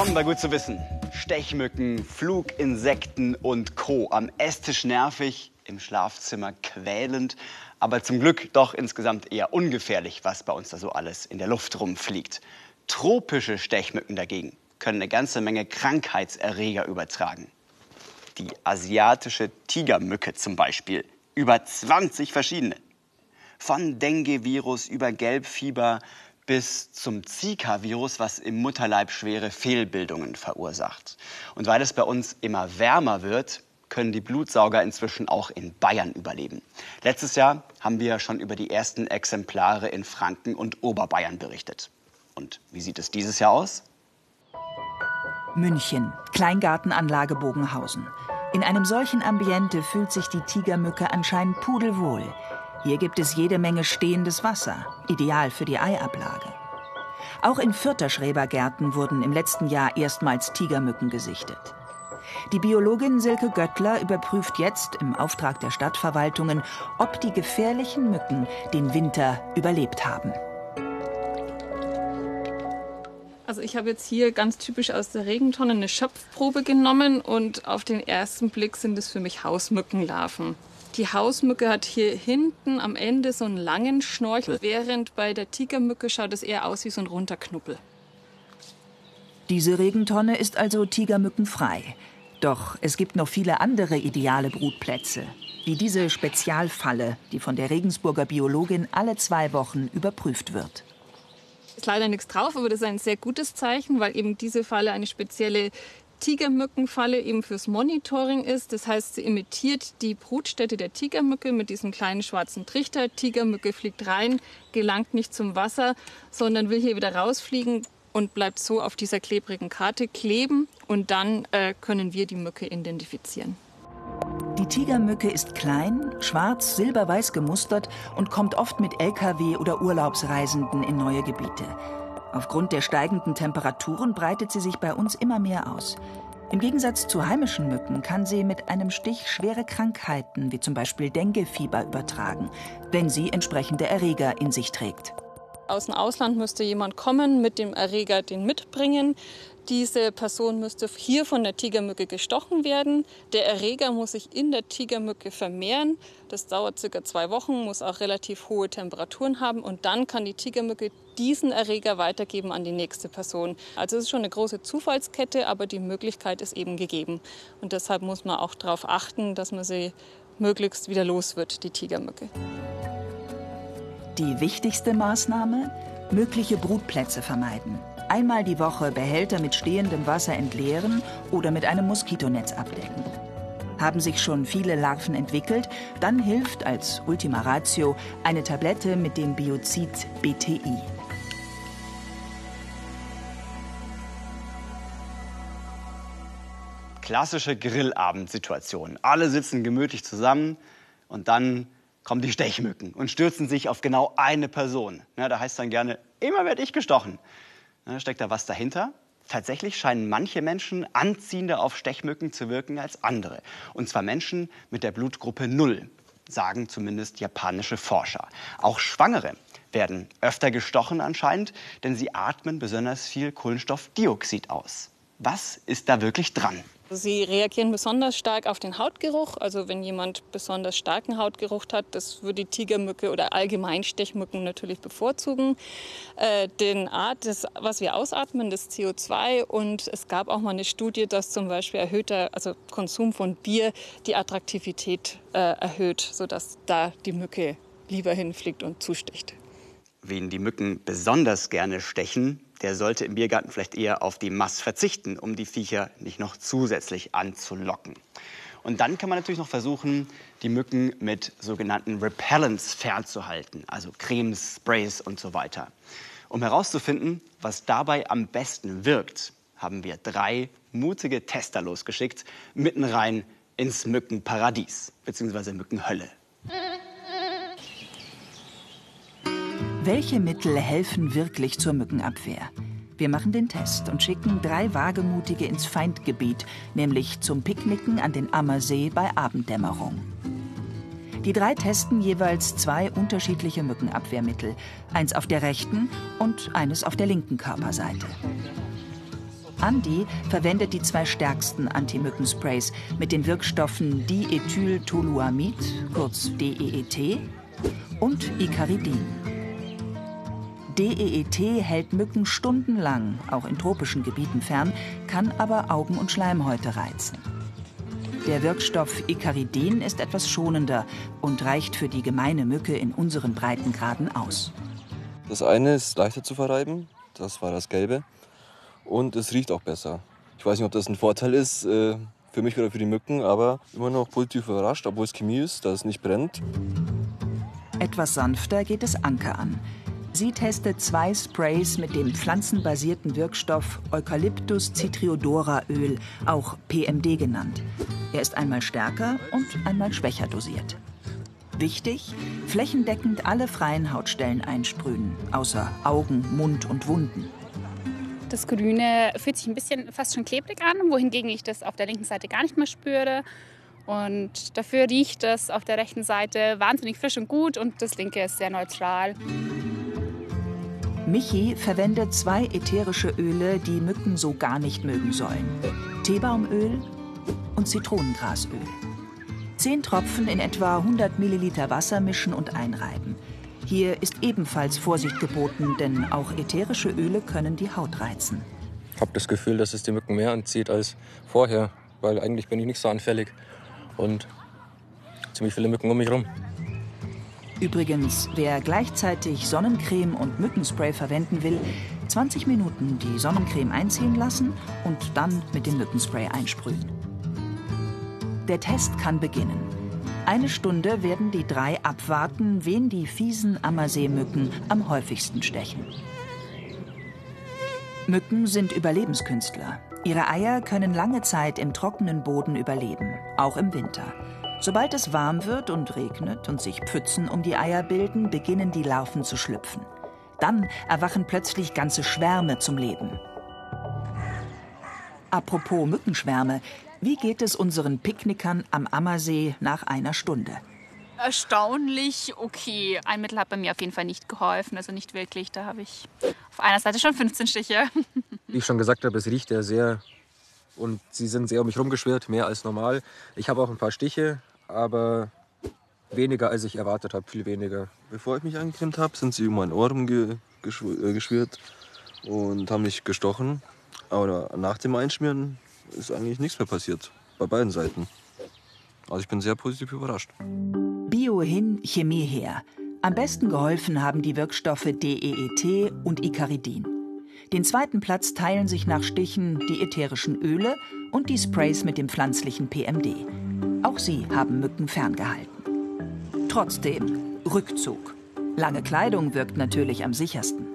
Willkommen bei Gut zu wissen. Stechmücken, Fluginsekten und Co. Am Esstisch nervig, im Schlafzimmer quälend, aber zum Glück doch insgesamt eher ungefährlich, was bei uns da so alles in der Luft rumfliegt. Tropische Stechmücken dagegen können eine ganze Menge Krankheitserreger übertragen. Die asiatische Tigermücke zum Beispiel. Über 20 verschiedene. Von Dengue-Virus über Gelbfieber bis zum Zika-Virus, was im Mutterleib schwere Fehlbildungen verursacht. Und weil es bei uns immer wärmer wird, können die Blutsauger inzwischen auch in Bayern überleben. Letztes Jahr haben wir schon über die ersten Exemplare in Franken und Oberbayern berichtet. Und wie sieht es dieses Jahr aus? München, Kleingartenanlage Bogenhausen. In einem solchen Ambiente fühlt sich die Tigermücke anscheinend pudelwohl. Hier gibt es jede Menge stehendes Wasser, ideal für die Eiablage. Auch in Fürther Schrebergärten wurden im letzten Jahr erstmals Tigermücken gesichtet. Die Biologin Silke Göttler überprüft jetzt im Auftrag der Stadtverwaltungen, ob die gefährlichen Mücken den Winter überlebt haben. Also ich habe jetzt hier ganz typisch aus der Regentonne eine Schöpfprobe genommen und auf den ersten Blick sind es für mich Hausmückenlarven. Die Hausmücke hat hier hinten am Ende so einen langen Schnorchel, während bei der Tigermücke schaut es eher aus wie so ein runter Knuppel. Diese Regentonne ist also tigermückenfrei. Doch es gibt noch viele andere ideale Brutplätze, wie diese Spezialfalle, die von der Regensburger Biologin alle zwei Wochen überprüft wird. Ist leider nichts drauf, aber das ist ein sehr gutes Zeichen, weil eben diese Falle eine spezielle Tigermückenfalle eben fürs Monitoring ist. Das heißt, sie imitiert die Brutstätte der Tigermücke mit diesem kleinen schwarzen Trichter. Tigermücke fliegt rein, gelangt nicht zum Wasser, sondern will hier wieder rausfliegen und bleibt so auf dieser klebrigen Karte kleben. Und dann äh, können wir die Mücke identifizieren. Die Tigermücke ist klein, schwarz, silberweiß gemustert und kommt oft mit Lkw oder Urlaubsreisenden in neue Gebiete. Aufgrund der steigenden Temperaturen breitet sie sich bei uns immer mehr aus. Im Gegensatz zu heimischen Mücken kann sie mit einem Stich schwere Krankheiten wie zum Beispiel Denguefieber übertragen, wenn sie entsprechende Erreger in sich trägt. Aus dem Ausland müsste jemand kommen, mit dem Erreger den mitbringen. Diese Person müsste hier von der Tigermücke gestochen werden. Der Erreger muss sich in der Tigermücke vermehren. Das dauert circa zwei Wochen, muss auch relativ hohe Temperaturen haben und dann kann die Tigermücke diesen Erreger weitergeben an die nächste Person. Also es ist schon eine große Zufallskette, aber die Möglichkeit ist eben gegeben. Und deshalb muss man auch darauf achten, dass man sie möglichst wieder los wird, die Tigermücke. Die wichtigste Maßnahme? Mögliche Brutplätze vermeiden. Einmal die Woche Behälter mit stehendem Wasser entleeren oder mit einem Moskitonetz abdecken. Haben sich schon viele Larven entwickelt, dann hilft als Ultima Ratio eine Tablette mit dem Biozid BTI. Klassische Grillabendsituation. Alle sitzen gemütlich zusammen und dann kommen die Stechmücken und stürzen sich auf genau eine Person. Ja, da heißt dann gerne, immer werde ich gestochen. Ja, steckt da was dahinter? Tatsächlich scheinen manche Menschen anziehender auf Stechmücken zu wirken als andere. Und zwar Menschen mit der Blutgruppe 0, sagen zumindest japanische Forscher. Auch Schwangere werden öfter gestochen anscheinend, denn sie atmen besonders viel Kohlenstoffdioxid aus. Was ist da wirklich dran? Sie reagieren besonders stark auf den Hautgeruch. Also wenn jemand besonders starken Hautgeruch hat, das würde die Tigermücke oder allgemein Stechmücken natürlich bevorzugen. Äh, den Art, das, was wir ausatmen, das CO2. Und es gab auch mal eine Studie, dass zum Beispiel erhöhter also Konsum von Bier die Attraktivität äh, erhöht, sodass da die Mücke lieber hinfliegt und zusticht. Wen die Mücken besonders gerne stechen, der sollte im Biergarten vielleicht eher auf die Mass verzichten, um die Viecher nicht noch zusätzlich anzulocken. Und dann kann man natürlich noch versuchen, die Mücken mit sogenannten Repellents fernzuhalten, also Cremes, Sprays und so weiter. Um herauszufinden, was dabei am besten wirkt, haben wir drei mutige Tester losgeschickt, mitten rein ins Mückenparadies bzw. Mückenhölle. Welche Mittel helfen wirklich zur Mückenabwehr? Wir machen den Test und schicken drei Wagemutige ins Feindgebiet, nämlich zum Picknicken an den Ammersee bei Abenddämmerung. Die drei testen jeweils zwei unterschiedliche Mückenabwehrmittel, eins auf der rechten und eines auf der linken Körperseite. Andi verwendet die zwei stärksten Antimückensprays mit den Wirkstoffen Diethyltoluamid, kurz DEET, und Icaridin. DEET hält Mücken stundenlang, auch in tropischen Gebieten fern, kann aber Augen- und Schleimhäute reizen. Der Wirkstoff Icaridin ist etwas schonender und reicht für die gemeine Mücke in unseren Breitengraden aus. Das eine ist leichter zu verreiben, das war das Gelbe. Und es riecht auch besser. Ich weiß nicht, ob das ein Vorteil ist äh, für mich oder für die Mücken, aber immer noch positiv überrascht, obwohl es Chemie ist, dass es nicht brennt. Etwas sanfter geht es Anke an. Sie testet zwei Sprays mit dem pflanzenbasierten Wirkstoff Eucalyptus citriodora Öl, auch PMD genannt. Er ist einmal stärker und einmal schwächer dosiert. Wichtig, flächendeckend alle freien Hautstellen einsprühen, außer Augen, Mund und Wunden. Das Grüne fühlt sich ein bisschen fast schon klebrig an, wohingegen ich das auf der linken Seite gar nicht mehr spüre. Und dafür riecht es auf der rechten Seite wahnsinnig frisch und gut und das linke ist sehr neutral. Michi verwendet zwei ätherische Öle, die Mücken so gar nicht mögen sollen. Teebaumöl und Zitronengrasöl. Zehn Tropfen in etwa 100 Milliliter Wasser mischen und einreiben. Hier ist ebenfalls Vorsicht geboten, denn auch ätherische Öle können die Haut reizen. Ich habe das Gefühl, dass es die Mücken mehr anzieht als vorher, weil eigentlich bin ich nicht so anfällig und ziemlich viele Mücken um mich herum. Übrigens, wer gleichzeitig Sonnencreme und Mückenspray verwenden will, 20 Minuten die Sonnencreme einziehen lassen und dann mit dem Mückenspray einsprühen. Der Test kann beginnen. Eine Stunde werden die drei abwarten, wen die fiesen Ammerseemücken am häufigsten stechen. Mücken sind Überlebenskünstler. Ihre Eier können lange Zeit im trockenen Boden überleben, auch im Winter. Sobald es warm wird und regnet und sich Pfützen um die Eier bilden, beginnen die Larven zu schlüpfen. Dann erwachen plötzlich ganze Schwärme zum Leben. Apropos Mückenschwärme, wie geht es unseren Picknickern am Ammersee nach einer Stunde? Erstaunlich okay. Ein Mittel hat bei mir auf jeden Fall nicht geholfen, also nicht wirklich. Da habe ich auf einer Seite schon 15 Stiche. Wie ich schon gesagt habe, es riecht ja sehr und sie sind sehr um mich rumgeschwirrt, mehr als normal. Ich habe auch ein paar Stiche, aber weniger als ich erwartet habe, viel weniger. Bevor ich mich eingecremt habe, sind sie um mein Ohr ge äh, geschwirrt und haben mich gestochen. Aber nach dem Einschmieren ist eigentlich nichts mehr passiert. Bei beiden Seiten. Also ich bin sehr positiv überrascht. Bio hin, Chemie her. Am besten geholfen haben die Wirkstoffe DEET und Icaridin. Den zweiten Platz teilen sich nach Stichen die ätherischen Öle und die Sprays mit dem pflanzlichen PMD. Auch sie haben Mücken ferngehalten. Trotzdem, Rückzug. Lange Kleidung wirkt natürlich am sichersten.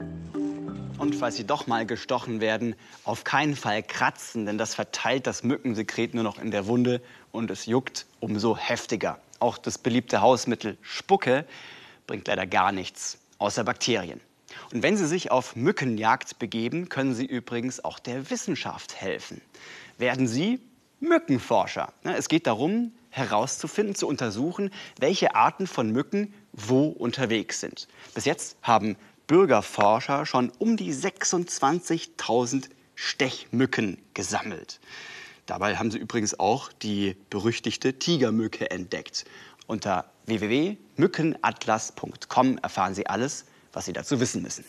Und falls Sie doch mal gestochen werden, auf keinen Fall kratzen, denn das verteilt das Mückensekret nur noch in der Wunde und es juckt umso heftiger. Auch das beliebte Hausmittel Spucke bringt leider gar nichts, außer Bakterien. Und wenn Sie sich auf Mückenjagd begeben, können Sie übrigens auch der Wissenschaft helfen. Werden Sie Mückenforscher. Es geht darum, herauszufinden, zu untersuchen, welche Arten von Mücken wo unterwegs sind. Bis jetzt haben Bürgerforscher schon um die 26.000 Stechmücken gesammelt. Dabei haben sie übrigens auch die berüchtigte Tigermücke entdeckt. Unter www.mückenatlas.com erfahren Sie alles, was Sie dazu wissen müssen.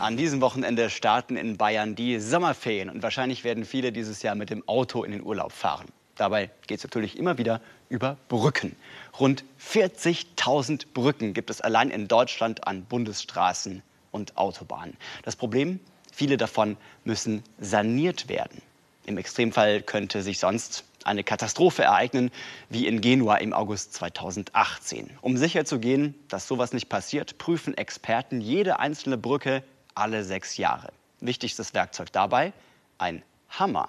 An diesem Wochenende starten in Bayern die Sommerferien und wahrscheinlich werden viele dieses Jahr mit dem Auto in den Urlaub fahren. Dabei geht es natürlich immer wieder über Brücken. Rund 40.000 Brücken gibt es allein in Deutschland an Bundesstraßen und Autobahnen. Das Problem, viele davon müssen saniert werden. Im Extremfall könnte sich sonst eine Katastrophe ereignen, wie in Genua im August 2018. Um sicherzugehen, dass sowas nicht passiert, prüfen Experten jede einzelne Brücke alle sechs Jahre. Wichtigstes Werkzeug dabei? Ein Hammer.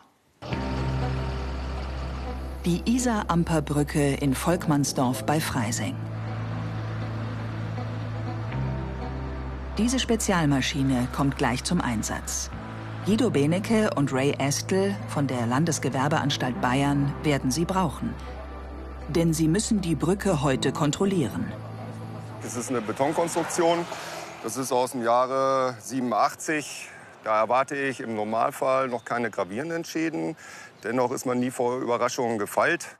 Die Isar-Amper-Brücke in Volkmannsdorf bei Freising. Diese Spezialmaschine kommt gleich zum Einsatz. Guido Benecke und Ray Estel von der Landesgewerbeanstalt Bayern werden sie brauchen. Denn sie müssen die Brücke heute kontrollieren. Das ist eine Betonkonstruktion. Das ist aus dem Jahre 87. Da erwarte ich im Normalfall noch keine gravierenden Schäden. Dennoch ist man nie vor Überraschungen gefeilt.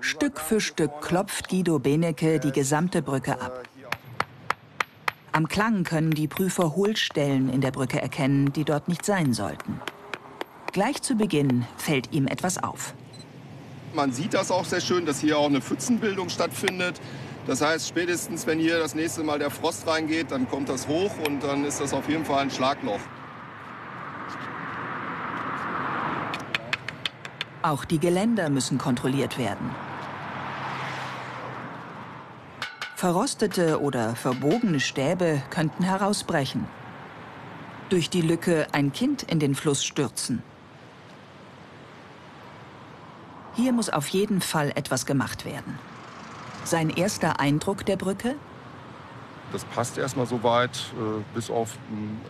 Stück für Stück klopft Guido Benecke die gesamte Brücke ab. Am Klang können die Prüfer Hohlstellen in der Brücke erkennen, die dort nicht sein sollten. Gleich zu Beginn fällt ihm etwas auf. Man sieht das auch sehr schön, dass hier auch eine Pfützenbildung stattfindet. Das heißt, spätestens wenn hier das nächste Mal der Frost reingeht, dann kommt das hoch und dann ist das auf jeden Fall ein Schlagloch. Auch die Geländer müssen kontrolliert werden. Verrostete oder verbogene Stäbe könnten herausbrechen. Durch die Lücke ein Kind in den Fluss stürzen. Hier muss auf jeden Fall etwas gemacht werden. Sein erster Eindruck der Brücke? Das passt erstmal so weit, äh, bis auf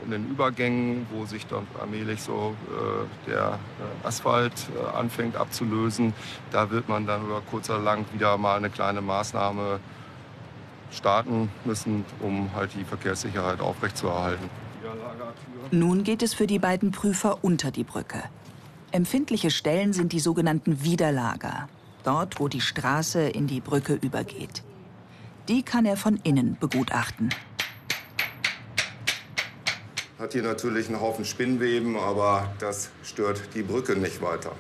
in den Übergängen, wo sich dann allmählich so äh, der äh, Asphalt anfängt abzulösen. Da wird man dann über kurz oder lang wieder mal eine kleine Maßnahme starten müssen, um halt die Verkehrssicherheit aufrechtzuerhalten. Nun geht es für die beiden Prüfer unter die Brücke. Empfindliche Stellen sind die sogenannten Widerlager, dort wo die Straße in die Brücke übergeht. Die kann er von innen begutachten. Hat hier natürlich einen Haufen Spinnweben, aber das stört die Brücke nicht weiter.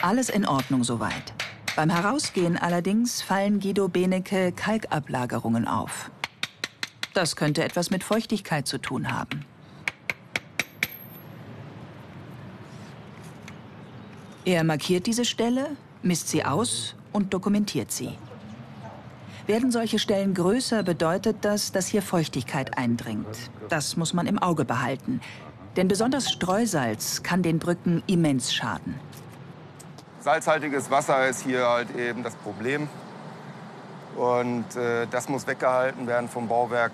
Alles in Ordnung soweit. Beim Herausgehen allerdings fallen Guido Benecke Kalkablagerungen auf. Das könnte etwas mit Feuchtigkeit zu tun haben. Er markiert diese Stelle, misst sie aus und dokumentiert sie. Werden solche Stellen größer, bedeutet das, dass hier Feuchtigkeit eindringt. Das muss man im Auge behalten. Denn besonders Streusalz kann den Brücken immens schaden. Salzhaltiges Wasser ist hier halt eben das Problem. Und äh, das muss weggehalten werden vom Bauwerk.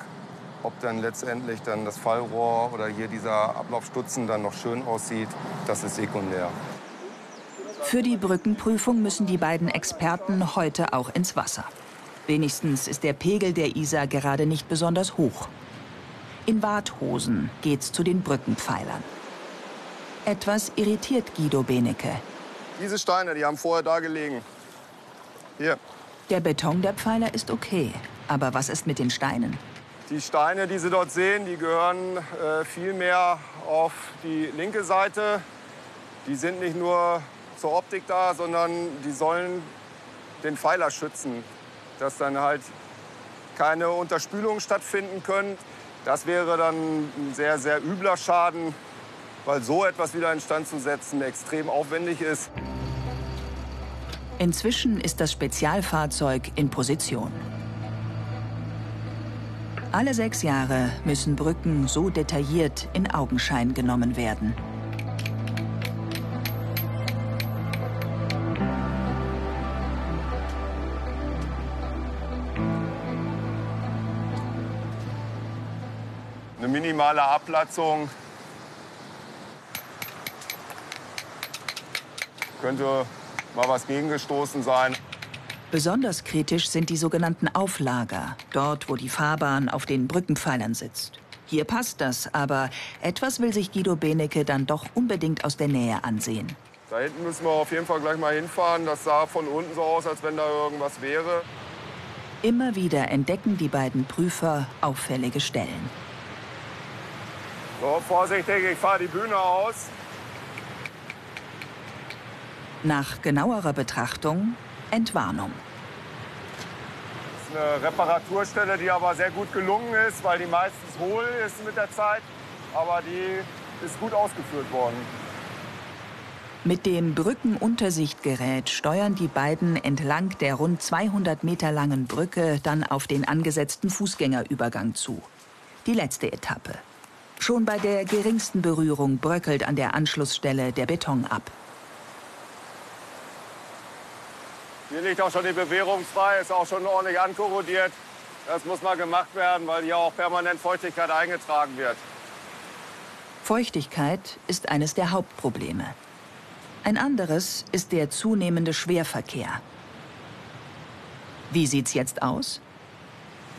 Ob dann letztendlich dann das Fallrohr oder hier dieser Ablaufstutzen dann noch schön aussieht, das ist sekundär. Für die Brückenprüfung müssen die beiden Experten heute auch ins Wasser. Wenigstens ist der Pegel der Isar gerade nicht besonders hoch. In Warthosen geht's zu den Brückenpfeilern. Etwas irritiert Guido Benecke. Diese Steine, die haben vorher da gelegen. Hier. Der Beton der Pfeiler ist okay. Aber was ist mit den Steinen? Die Steine, die Sie dort sehen, die gehören äh, viel mehr auf die linke Seite. Die sind nicht nur zur Optik da, sondern die sollen den Pfeiler schützen dass dann halt keine Unterspülungen stattfinden können. Das wäre dann ein sehr, sehr übler Schaden, weil so etwas wieder instand zu setzen extrem aufwendig ist. Inzwischen ist das Spezialfahrzeug in Position. Alle sechs Jahre müssen Brücken so detailliert in Augenschein genommen werden. Minimale Abplatzung. Könnte mal was gegengestoßen sein. Besonders kritisch sind die sogenannten Auflager, dort wo die Fahrbahn auf den Brückenpfeilern sitzt. Hier passt das, aber etwas will sich Guido Benecke dann doch unbedingt aus der Nähe ansehen. Da hinten müssen wir auf jeden Fall gleich mal hinfahren. Das sah von unten so aus, als wenn da irgendwas wäre. Immer wieder entdecken die beiden Prüfer auffällige Stellen. So, vorsichtig, ich fahre die Bühne aus. Nach genauerer Betrachtung Entwarnung. Das ist eine Reparaturstelle, die aber sehr gut gelungen ist, weil die meistens hohl ist mit der Zeit. Aber die ist gut ausgeführt worden. Mit dem Brückenuntersichtgerät steuern die beiden entlang der rund 200 Meter langen Brücke dann auf den angesetzten Fußgängerübergang zu. Die letzte Etappe. Schon bei der geringsten Berührung bröckelt an der Anschlussstelle der Beton ab. Hier liegt auch schon die Bewährung frei, ist auch schon ordentlich ankorrodiert. Das muss mal gemacht werden, weil hier auch permanent Feuchtigkeit eingetragen wird. Feuchtigkeit ist eines der Hauptprobleme. Ein anderes ist der zunehmende Schwerverkehr. Wie sieht's jetzt aus?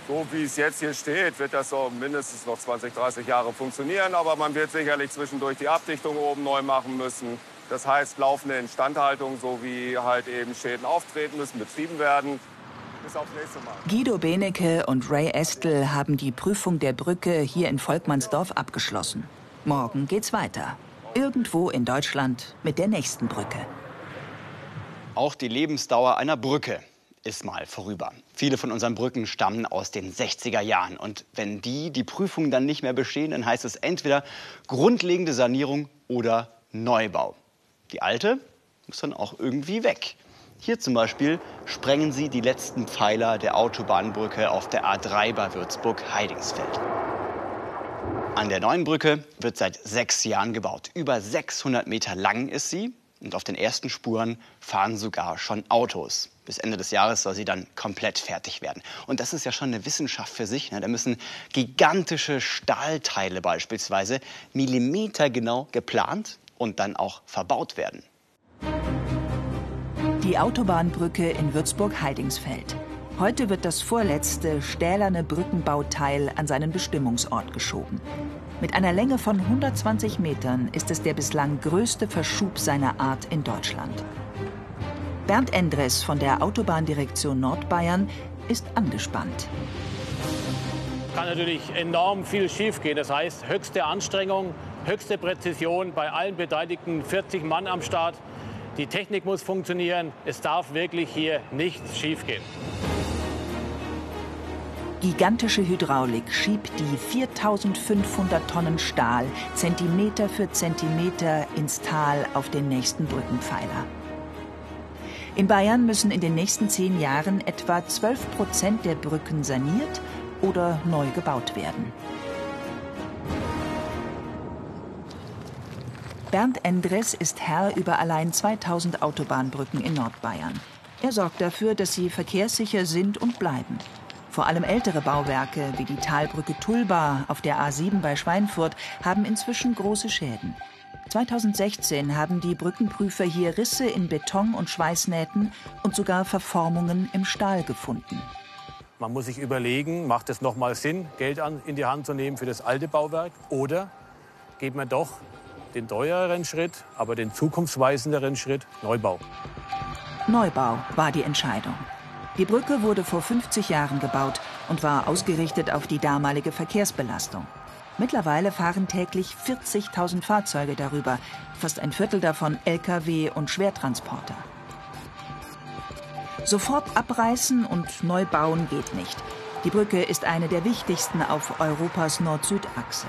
So wie es jetzt hier steht, wird das so mindestens noch 20, 30 Jahre funktionieren. Aber man wird sicherlich zwischendurch die Abdichtung oben neu machen müssen. Das heißt, laufende Instandhaltung sowie halt eben Schäden auftreten müssen, betrieben werden. Bis aufs nächste Mal. Guido Benecke und Ray Estel haben die Prüfung der Brücke hier in Volkmannsdorf abgeschlossen. Morgen geht's weiter. Irgendwo in Deutschland mit der nächsten Brücke. Auch die Lebensdauer einer Brücke ist mal vorüber. Viele von unseren Brücken stammen aus den 60er Jahren. Und wenn die die Prüfung dann nicht mehr bestehen, dann heißt es entweder grundlegende Sanierung oder Neubau. Die alte muss dann auch irgendwie weg. Hier zum Beispiel sprengen sie die letzten Pfeiler der Autobahnbrücke auf der A3 bei Würzburg-Heidingsfeld. An der neuen Brücke wird seit sechs Jahren gebaut. Über 600 Meter lang ist sie und auf den ersten Spuren fahren sogar schon Autos. Bis Ende des Jahres soll sie dann komplett fertig werden. Und das ist ja schon eine Wissenschaft für sich. Ne? Da müssen gigantische Stahlteile beispielsweise millimetergenau geplant und dann auch verbaut werden. Die Autobahnbrücke in Würzburg-Heidingsfeld. Heute wird das vorletzte stählerne Brückenbauteil an seinen Bestimmungsort geschoben. Mit einer Länge von 120 Metern ist es der bislang größte Verschub seiner Art in Deutschland. Bernd Endres von der Autobahndirektion Nordbayern ist angespannt. Kann natürlich enorm viel schiefgehen. Das heißt, höchste Anstrengung, höchste Präzision bei allen Beteiligten, 40 Mann am Start. Die Technik muss funktionieren. Es darf wirklich hier nichts schiefgehen. Gigantische Hydraulik schiebt die 4500 Tonnen Stahl Zentimeter für Zentimeter ins Tal auf den nächsten Brückenpfeiler. In Bayern müssen in den nächsten zehn Jahren etwa 12 Prozent der Brücken saniert oder neu gebaut werden. Bernd Endres ist Herr über allein 2000 Autobahnbrücken in Nordbayern. Er sorgt dafür, dass sie verkehrssicher sind und bleiben. Vor allem ältere Bauwerke wie die Talbrücke Tulba auf der A7 bei Schweinfurt haben inzwischen große Schäden. 2016 haben die Brückenprüfer hier Risse in Beton und Schweißnähten und sogar Verformungen im Stahl gefunden. Man muss sich überlegen, macht es nochmal Sinn, Geld an, in die Hand zu nehmen für das alte Bauwerk? Oder geht man doch den teureren Schritt, aber den zukunftsweisenderen Schritt Neubau? Neubau war die Entscheidung. Die Brücke wurde vor 50 Jahren gebaut und war ausgerichtet auf die damalige Verkehrsbelastung. Mittlerweile fahren täglich 40.000 Fahrzeuge darüber, fast ein Viertel davon Lkw und Schwertransporter. Sofort abreißen und neu bauen geht nicht. Die Brücke ist eine der wichtigsten auf Europas Nord-Süd-Achse.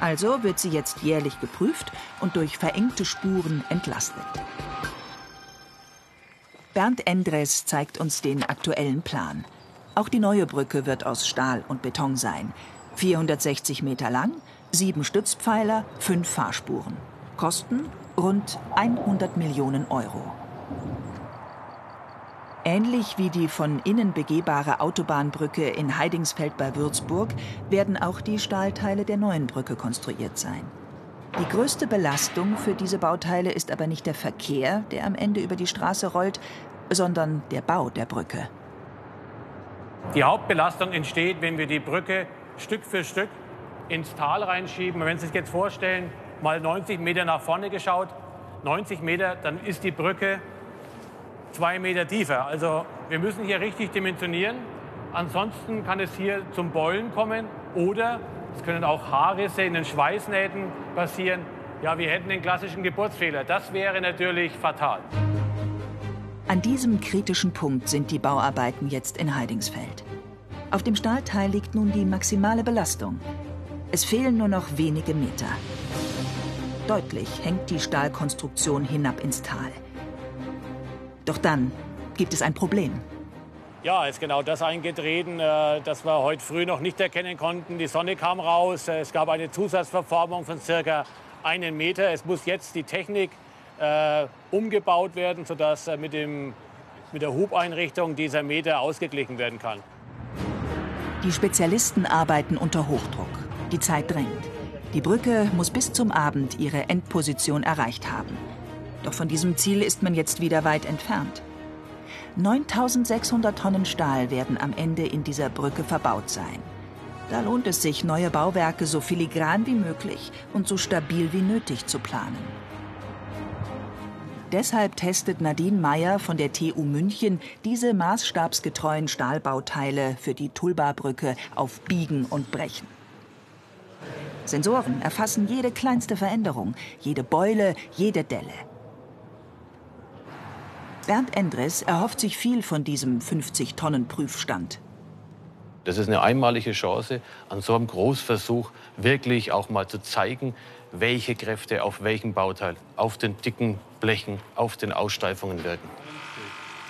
Also wird sie jetzt jährlich geprüft und durch verengte Spuren entlastet. Bernd Endres zeigt uns den aktuellen Plan. Auch die neue Brücke wird aus Stahl und Beton sein. 460 Meter lang, sieben Stützpfeiler, fünf Fahrspuren. Kosten rund 100 Millionen Euro. Ähnlich wie die von innen begehbare Autobahnbrücke in Heidingsfeld bei Würzburg werden auch die Stahlteile der neuen Brücke konstruiert sein. Die größte Belastung für diese Bauteile ist aber nicht der Verkehr, der am Ende über die Straße rollt, sondern der Bau der Brücke. Die Hauptbelastung entsteht, wenn wir die Brücke Stück für Stück ins Tal reinschieben. Wenn Sie sich jetzt vorstellen, mal 90 Meter nach vorne geschaut, 90 Meter, dann ist die Brücke zwei Meter tiefer. Also wir müssen hier richtig dimensionieren. Ansonsten kann es hier zum Beulen kommen oder es können auch Haarrisse in den Schweißnähten passieren. Ja, wir hätten den klassischen Geburtsfehler. Das wäre natürlich fatal. An diesem kritischen Punkt sind die Bauarbeiten jetzt in Heidingsfeld. Auf dem Stahlteil liegt nun die maximale Belastung. Es fehlen nur noch wenige Meter. Deutlich hängt die Stahlkonstruktion hinab ins Tal. Doch dann gibt es ein Problem. Ja, ist genau das eingetreten, äh, das wir heute früh noch nicht erkennen konnten. Die Sonne kam raus, es gab eine Zusatzverformung von circa einen Meter. Es muss jetzt die Technik äh, umgebaut werden, sodass äh, mit, dem, mit der Hubeinrichtung dieser Meter ausgeglichen werden kann. Die Spezialisten arbeiten unter Hochdruck. Die Zeit drängt. Die Brücke muss bis zum Abend ihre Endposition erreicht haben. Doch von diesem Ziel ist man jetzt wieder weit entfernt. 9600 Tonnen Stahl werden am Ende in dieser Brücke verbaut sein. Da lohnt es sich, neue Bauwerke so filigran wie möglich und so stabil wie nötig zu planen. Deshalb testet Nadine Meyer von der TU München diese maßstabsgetreuen Stahlbauteile für die Tulba-Brücke auf Biegen und Brechen. Sensoren erfassen jede kleinste Veränderung, jede Beule, jede Delle. Bernd Endres erhofft sich viel von diesem 50-Tonnen-Prüfstand. Das ist eine einmalige Chance, an so einem Großversuch wirklich auch mal zu zeigen, welche Kräfte auf welchem Bauteil, auf den dicken Blechen, auf den Aussteifungen wirken.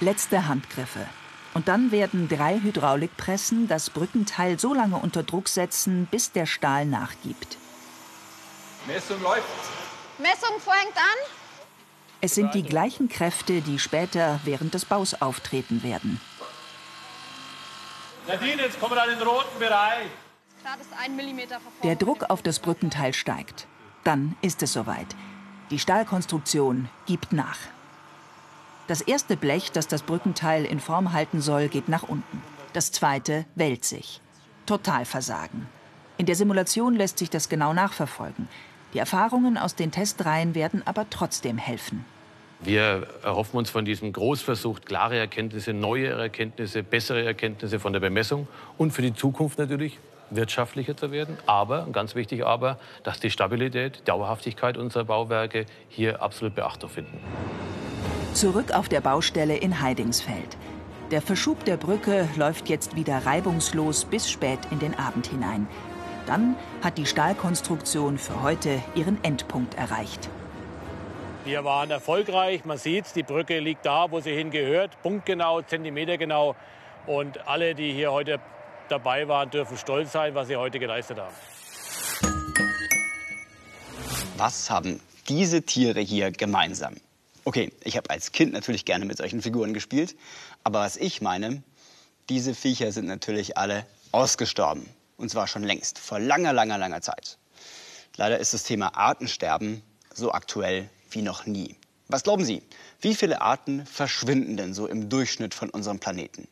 Letzte Handgriffe. Und dann werden drei Hydraulikpressen das Brückenteil so lange unter Druck setzen, bis der Stahl nachgibt. Messung läuft. Messung fängt an. Es sind die gleichen Kräfte, die später während des Baus auftreten werden. Nadine, jetzt kommen wir an den roten Bereich. Der Druck auf das Brückenteil steigt. Dann ist es soweit. Die Stahlkonstruktion gibt nach. Das erste Blech, das das Brückenteil in Form halten soll, geht nach unten. Das zweite wälzt sich. Totalversagen. In der Simulation lässt sich das genau nachverfolgen. Die Erfahrungen aus den Testreihen werden aber trotzdem helfen. Wir erhoffen uns von diesem Großversuch klare Erkenntnisse, neue Erkenntnisse, bessere Erkenntnisse von der Bemessung und für die Zukunft natürlich wirtschaftlicher zu werden. Aber, ganz wichtig aber, dass die Stabilität, Dauerhaftigkeit unserer Bauwerke hier absolut Beachtung finden. Zurück auf der Baustelle in Heidingsfeld. Der Verschub der Brücke läuft jetzt wieder reibungslos bis spät in den Abend hinein. Dann hat die Stahlkonstruktion für heute ihren Endpunkt erreicht. Wir waren erfolgreich. Man sieht, die Brücke liegt da, wo sie hingehört. Punktgenau, zentimetergenau. Und alle, die hier heute dabei waren, dürfen stolz sein, was sie heute geleistet haben. Was haben diese Tiere hier gemeinsam? Okay, ich habe als Kind natürlich gerne mit solchen Figuren gespielt, aber was ich meine, diese Viecher sind natürlich alle ausgestorben. Und zwar schon längst, vor langer, langer, langer Zeit. Leider ist das Thema Artensterben so aktuell wie noch nie. Was glauben Sie, wie viele Arten verschwinden denn so im Durchschnitt von unserem Planeten?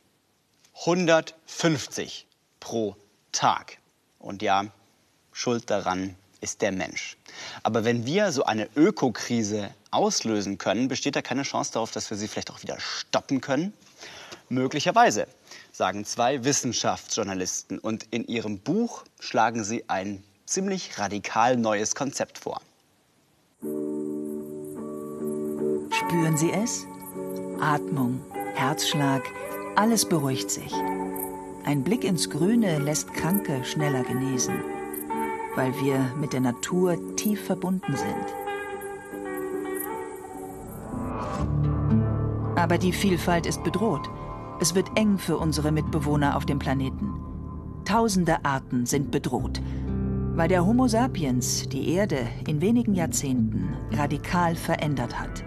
150 pro Tag. Und ja, schuld daran ist der Mensch. Aber wenn wir so eine Ökokrise auslösen können, besteht da keine Chance darauf, dass wir sie vielleicht auch wieder stoppen können? Möglicherweise, sagen zwei Wissenschaftsjournalisten. Und in ihrem Buch schlagen sie ein ziemlich radikal neues Konzept vor. Spüren Sie es? Atmung, Herzschlag, alles beruhigt sich. Ein Blick ins Grüne lässt Kranke schneller genesen, weil wir mit der Natur tief verbunden sind. Aber die Vielfalt ist bedroht. Es wird eng für unsere Mitbewohner auf dem Planeten. Tausende Arten sind bedroht, weil der Homo sapiens die Erde in wenigen Jahrzehnten radikal verändert hat.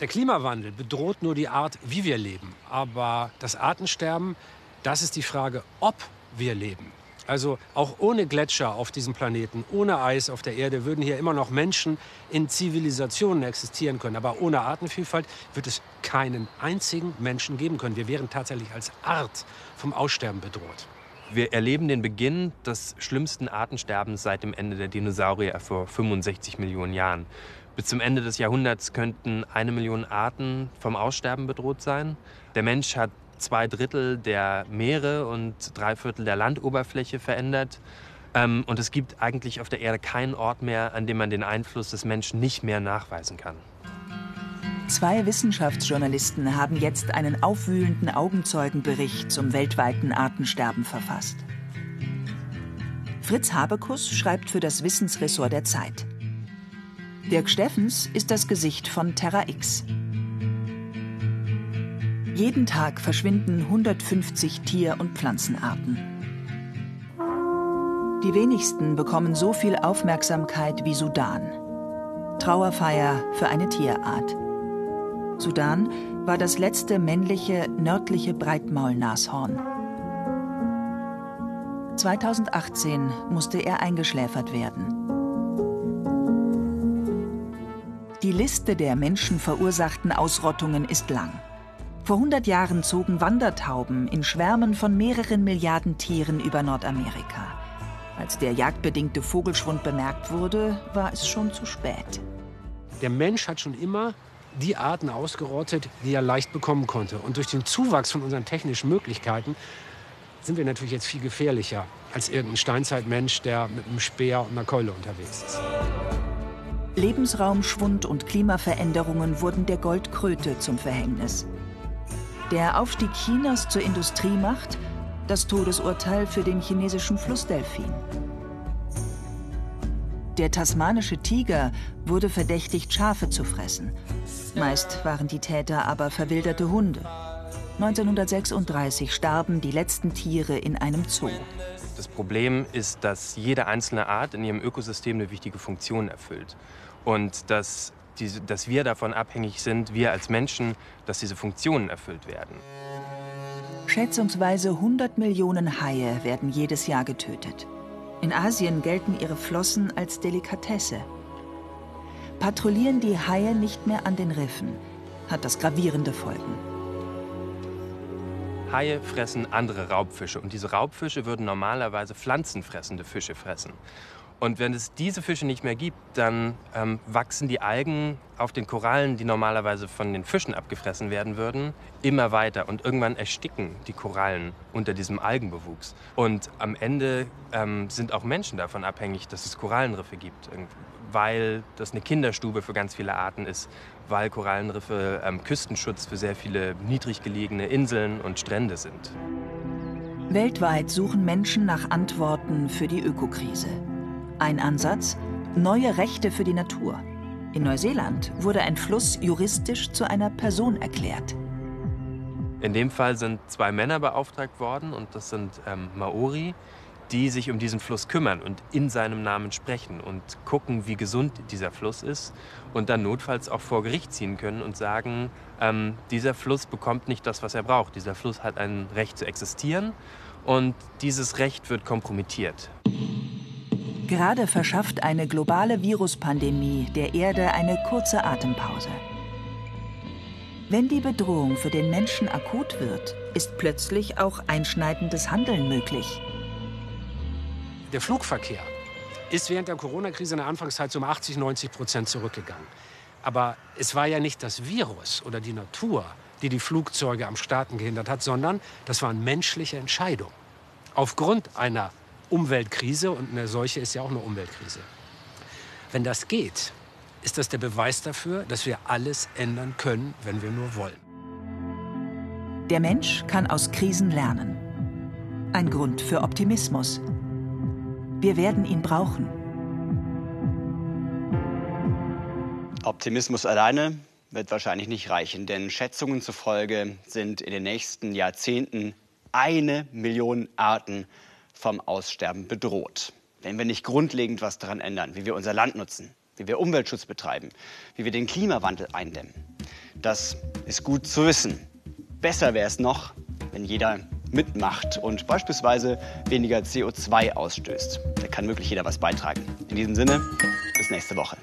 Der Klimawandel bedroht nur die Art, wie wir leben. Aber das Artensterben, das ist die Frage, ob wir leben. Also auch ohne Gletscher auf diesem Planeten, ohne Eis auf der Erde würden hier immer noch Menschen in Zivilisationen existieren können. Aber ohne Artenvielfalt wird es keinen einzigen Menschen geben können. Wir wären tatsächlich als Art vom Aussterben bedroht. Wir erleben den Beginn des schlimmsten Artensterbens seit dem Ende der Dinosaurier vor 65 Millionen Jahren. Bis zum Ende des Jahrhunderts könnten eine Million Arten vom Aussterben bedroht sein. Der Mensch hat zwei Drittel der Meere und drei Viertel der Landoberfläche verändert. Ähm, und es gibt eigentlich auf der Erde keinen Ort mehr, an dem man den Einfluss des Menschen nicht mehr nachweisen kann. Zwei Wissenschaftsjournalisten haben jetzt einen aufwühlenden Augenzeugenbericht zum weltweiten Artensterben verfasst. Fritz Habekus schreibt für das Wissensressort der Zeit. Dirk Steffens ist das Gesicht von Terra X. Jeden Tag verschwinden 150 Tier- und Pflanzenarten. Die wenigsten bekommen so viel Aufmerksamkeit wie Sudan. Trauerfeier für eine Tierart. Sudan war das letzte männliche nördliche Breitmaulnashorn. 2018 musste er eingeschläfert werden. Die Liste der menschenverursachten Ausrottungen ist lang. Vor 100 Jahren zogen Wandertauben in Schwärmen von mehreren Milliarden Tieren über Nordamerika. Als der jagdbedingte Vogelschwund bemerkt wurde, war es schon zu spät. Der Mensch hat schon immer die Arten ausgerottet, die er leicht bekommen konnte. Und durch den Zuwachs von unseren technischen Möglichkeiten sind wir natürlich jetzt viel gefährlicher als irgendein Steinzeitmensch, der mit einem Speer und einer Keule unterwegs ist. Lebensraumschwund und Klimaveränderungen wurden der Goldkröte zum Verhängnis. Der Aufstieg Chinas zur Industriemacht, das Todesurteil für den chinesischen Flussdelfin. Der tasmanische Tiger wurde verdächtigt, Schafe zu fressen. Meist waren die Täter aber verwilderte Hunde. 1936 starben die letzten Tiere in einem Zoo. Das Problem ist, dass jede einzelne Art in ihrem Ökosystem eine wichtige Funktion erfüllt. Und dass diese, dass wir davon abhängig sind, wir als Menschen, dass diese Funktionen erfüllt werden. Schätzungsweise 100 Millionen Haie werden jedes Jahr getötet. In Asien gelten ihre Flossen als Delikatesse. Patrouillieren die Haie nicht mehr an den Riffen, hat das gravierende Folgen. Haie fressen andere Raubfische und diese Raubfische würden normalerweise pflanzenfressende Fische fressen. Und wenn es diese Fische nicht mehr gibt, dann ähm, wachsen die Algen auf den Korallen, die normalerweise von den Fischen abgefressen werden würden, immer weiter. Und irgendwann ersticken die Korallen unter diesem Algenbewuchs. Und am Ende ähm, sind auch Menschen davon abhängig, dass es Korallenriffe gibt, weil das eine Kinderstube für ganz viele Arten ist, weil Korallenriffe ähm, Küstenschutz für sehr viele niedrig gelegene Inseln und Strände sind. Weltweit suchen Menschen nach Antworten für die Ökokrise. Ein Ansatz? Neue Rechte für die Natur. In Neuseeland wurde ein Fluss juristisch zu einer Person erklärt. In dem Fall sind zwei Männer beauftragt worden und das sind ähm, Maori, die sich um diesen Fluss kümmern und in seinem Namen sprechen und gucken, wie gesund dieser Fluss ist und dann notfalls auch vor Gericht ziehen können und sagen, ähm, dieser Fluss bekommt nicht das, was er braucht. Dieser Fluss hat ein Recht zu existieren und dieses Recht wird kompromittiert. Gerade verschafft eine globale Viruspandemie der Erde eine kurze Atempause. Wenn die Bedrohung für den Menschen akut wird, ist plötzlich auch einschneidendes Handeln möglich. Der Flugverkehr ist während der Corona-Krise in der Anfangszeit um 80, 90 Prozent zurückgegangen. Aber es war ja nicht das Virus oder die Natur, die die Flugzeuge am Starten gehindert hat, sondern das waren menschliche Entscheidungen. Aufgrund einer Umweltkrise und eine solche ist ja auch eine Umweltkrise. Wenn das geht, ist das der Beweis dafür, dass wir alles ändern können, wenn wir nur wollen. Der Mensch kann aus Krisen lernen. Ein Grund für Optimismus. Wir werden ihn brauchen. Optimismus alleine wird wahrscheinlich nicht reichen, denn Schätzungen zufolge sind in den nächsten Jahrzehnten eine Million Arten vom Aussterben bedroht. Wenn wir nicht grundlegend was daran ändern, wie wir unser Land nutzen, wie wir Umweltschutz betreiben, wie wir den Klimawandel eindämmen. Das ist gut zu wissen. Besser wäre es noch, wenn jeder mitmacht und beispielsweise weniger CO2 ausstößt. Da kann wirklich jeder was beitragen. In diesem Sinne, bis nächste Woche.